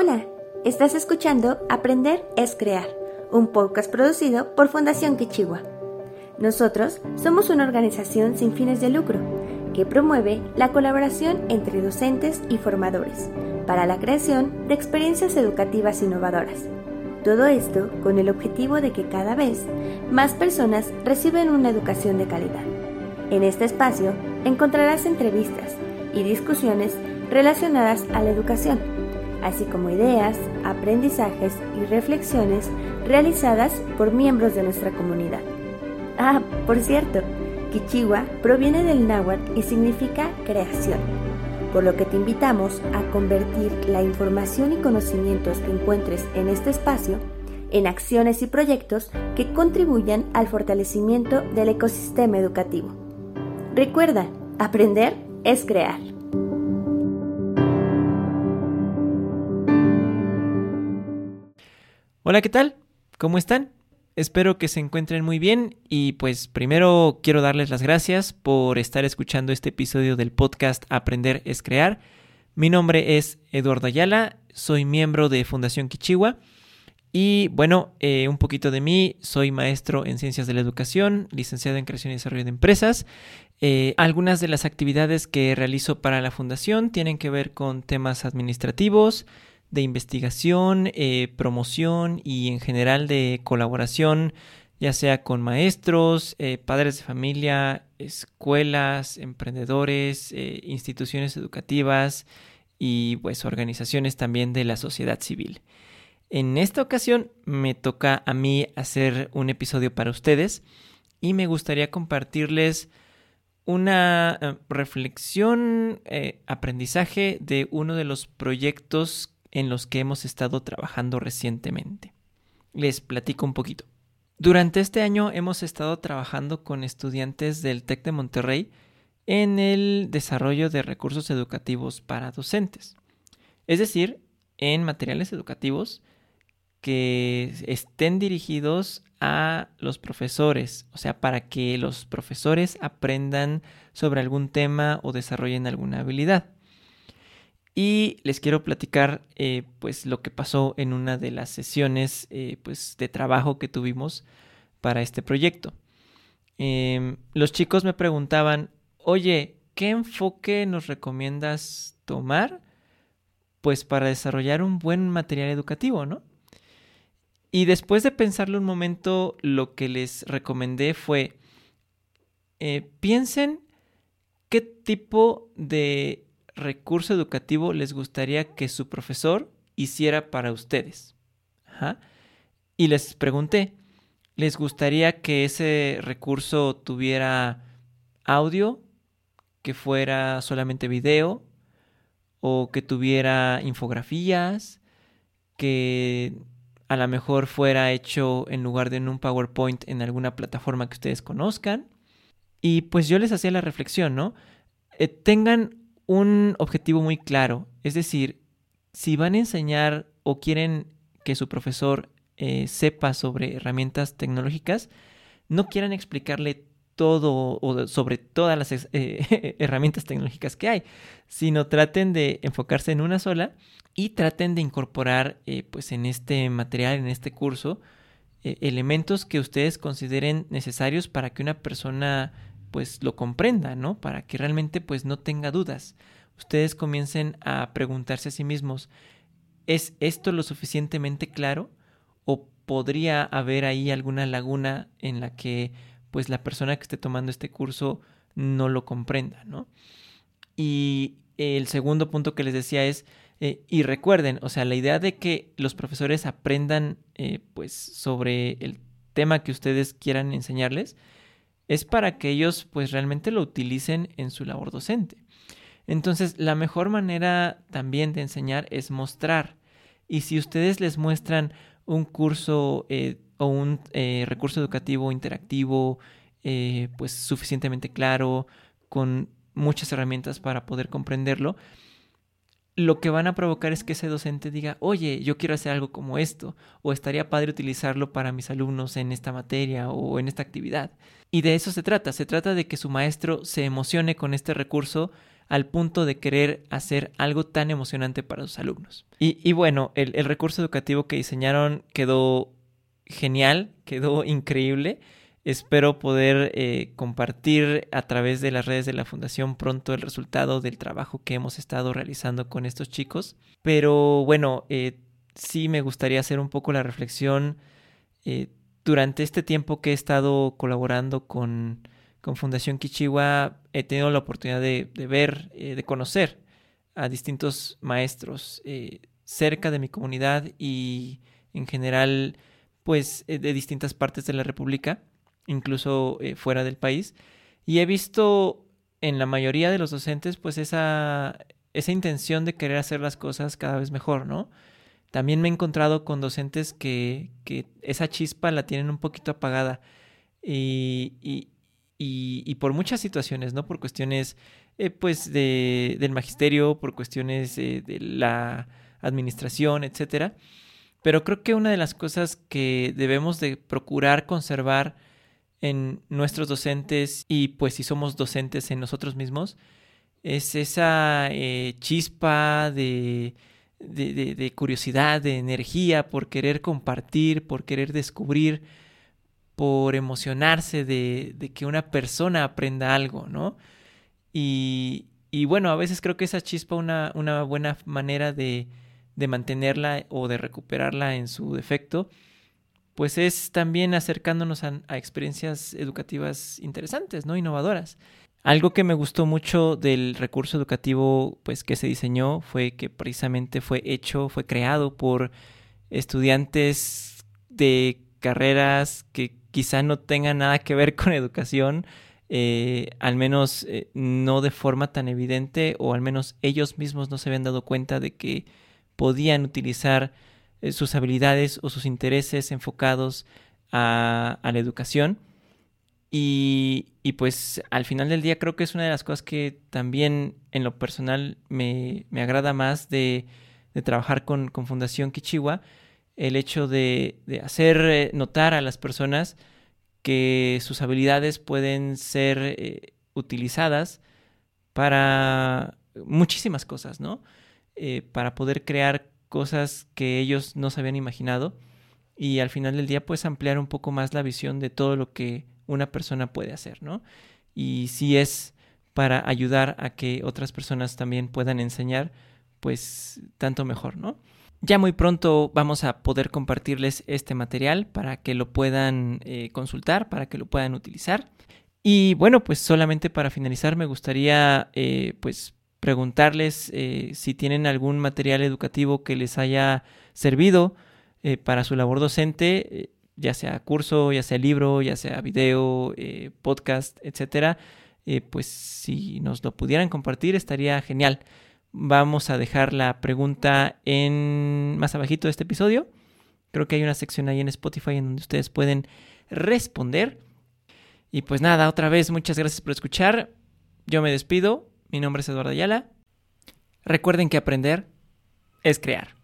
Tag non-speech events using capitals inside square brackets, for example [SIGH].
Hola, estás escuchando Aprender es Crear, un podcast producido por Fundación Quichigua. Nosotros somos una organización sin fines de lucro que promueve la colaboración entre docentes y formadores para la creación de experiencias educativas innovadoras. Todo esto con el objetivo de que cada vez más personas reciban una educación de calidad. En este espacio encontrarás entrevistas y discusiones relacionadas a la educación, así como ideas, aprendizajes y reflexiones realizadas por miembros de nuestra comunidad. Ah, por cierto, Quichigua proviene del náhuatl y significa creación, por lo que te invitamos a convertir la información y conocimientos que encuentres en este espacio en acciones y proyectos que contribuyan al fortalecimiento del ecosistema educativo. Recuerda, aprender es crear. Hola, ¿qué tal? ¿Cómo están? Espero que se encuentren muy bien y pues primero quiero darles las gracias por estar escuchando este episodio del podcast Aprender es Crear. Mi nombre es Eduardo Ayala, soy miembro de Fundación Kichiwa y bueno, eh, un poquito de mí, soy maestro en Ciencias de la Educación, licenciado en Creación y Desarrollo de Empresas. Eh, algunas de las actividades que realizo para la Fundación tienen que ver con temas administrativos, de investigación, eh, promoción y en general de colaboración, ya sea con maestros, eh, padres de familia, escuelas, emprendedores, eh, instituciones educativas y pues organizaciones también de la sociedad civil. En esta ocasión me toca a mí hacer un episodio para ustedes y me gustaría compartirles una reflexión, aprendizaje de uno de los proyectos en los que hemos estado trabajando recientemente. Les platico un poquito. Durante este año hemos estado trabajando con estudiantes del TEC de Monterrey en el desarrollo de recursos educativos para docentes. Es decir, en materiales educativos que estén dirigidos a los profesores, o sea, para que los profesores aprendan sobre algún tema o desarrollen alguna habilidad. Y les quiero platicar eh, pues lo que pasó en una de las sesiones eh, pues, de trabajo que tuvimos para este proyecto. Em, los chicos me preguntaban, oye, ¿qué enfoque nos recomiendas tomar? Pues para desarrollar un buen material educativo, ¿no? Y después de pensarlo un momento, lo que les recomendé fue, eh, piensen qué tipo de recurso educativo les gustaría que su profesor hiciera para ustedes? Y les pregunté, ¿les gustaría que ese recurso tuviera audio, que fuera solamente video, o que tuviera infografías, que a lo mejor fuera hecho en lugar de en un PowerPoint en alguna plataforma que ustedes conozcan? Y pues yo les hacía la reflexión, ¿no? Eh, tengan un objetivo muy claro. Es decir, si van a enseñar o quieren que su profesor eh, sepa sobre herramientas tecnológicas, no quieran explicarle todo o sobre todas las eh, [LAUGHS] herramientas tecnológicas que hay, sino traten de enfocarse en una sola y traten de incorporar eh, pues en este material, en este curso, elementos que ustedes consideren necesarios para que una persona pues lo comprenda, ¿no? Para que realmente pues no tenga dudas. Ustedes comiencen a preguntarse a sí mismos, ¿es esto lo suficientemente claro? ¿O podría haber ahí alguna laguna en la que pues la persona que esté tomando este curso no lo comprenda, ¿no? Y el segundo punto que les decía es, eh, y recuerden, o sea, la idea de que los profesores aprendan eh, pues sobre el tema que ustedes quieran enseñarles, es para que ellos pues realmente lo utilicen en su labor docente. Entonces, la mejor manera también de enseñar es mostrar. Y si ustedes les muestran un curso eh, o un eh, recurso educativo interactivo, eh, pues suficientemente claro, con muchas herramientas para poder comprenderlo, lo que van a provocar es que ese docente diga, oye, yo quiero hacer algo como esto, o estaría padre utilizarlo para mis alumnos en esta materia o en esta actividad. Y de eso se trata, se trata de que su maestro se emocione con este recurso al punto de querer hacer algo tan emocionante para sus alumnos. Y, bueno, el, recurso educativo que diseñaron quedó genial, quedó increíble. Espero poder eh, compartir a través de las redes de la Fundación pronto el resultado del trabajo que hemos estado realizando con estos chicos. Pero bueno, eh, sí me gustaría hacer un poco la reflexión. Eh, durante este tiempo que he estado colaborando con, con Fundación Kichiwa, he tenido la oportunidad de, ver, de conocer a distintos maestros cerca de mi comunidad y en general, pues de distintas partes de la República incluso eh, fuera del país. Y he visto en la mayoría de los docentes, pues esa, esa intención de querer hacer las cosas cada vez mejor, ¿no? También me he encontrado con docentes que, que esa chispa la tienen un poquito apagada y, y, y, por muchas situaciones, ¿no? Por cuestiones, eh, pues, de, del magisterio, por cuestiones de la administración, etcétera. Pero creo que una de las cosas que debemos de procurar conservar en nuestros docentes y pues si somos docentes en nosotros mismos, es esa eh, chispa de, de, curiosidad, de energía por querer compartir, por querer descubrir, por emocionarse de, de que una persona aprenda algo, ¿no? Y, y, bueno, a veces creo que esa chispa una, una buena manera de, de mantenerla o de recuperarla en su defecto pues es también acercándonos a, experiencias educativas interesantes, ¿no? Innovadoras. Algo que me gustó mucho del recurso educativo pues que se diseñó fue que precisamente fue hecho, fue creado por estudiantes de carreras que quizá no tengan nada que ver con educación, eh, al menos eh, no de forma tan evidente o al menos ellos mismos no se habían dado cuenta de que podían utilizar sus habilidades o sus intereses enfocados a, la educación. Y, pues al final del día creo que es una de las cosas que también en lo personal me, agrada más de, trabajar con, Fundación Kichiwa, el hecho de, hacer eh, notar a las personas que sus habilidades pueden ser eh, utilizadas para muchísimas cosas, ¿no? para poder crear cosas que ellos no se habían imaginado y al final del día pues ampliar un poco más la visión de todo lo que una persona puede hacer, ¿no? Y si es para ayudar a que otras personas también puedan enseñar, pues tanto mejor, ¿no? Ya muy pronto vamos a poder compartirles este material para que lo puedan eh, consultar, para que lo puedan utilizar. Y bueno, pues solamente para finalizar me gustaría eh, pues preguntarles eh, si tienen algún material educativo que les haya servido eh, para su labor docente, eh, ya sea curso, ya sea libro, ya sea video, podcast, etcétera. pues si nos lo pudieran compartir estaría genial. Vamos a dejar la pregunta en más abajito de este episodio. Creo que hay una sección ahí en Spotify en donde ustedes pueden responder. Y pues nada, otra vez muchas gracias por escuchar. Yo me despido. Mi nombre es Eduardo Ayala. Recuerden que aprender es crear.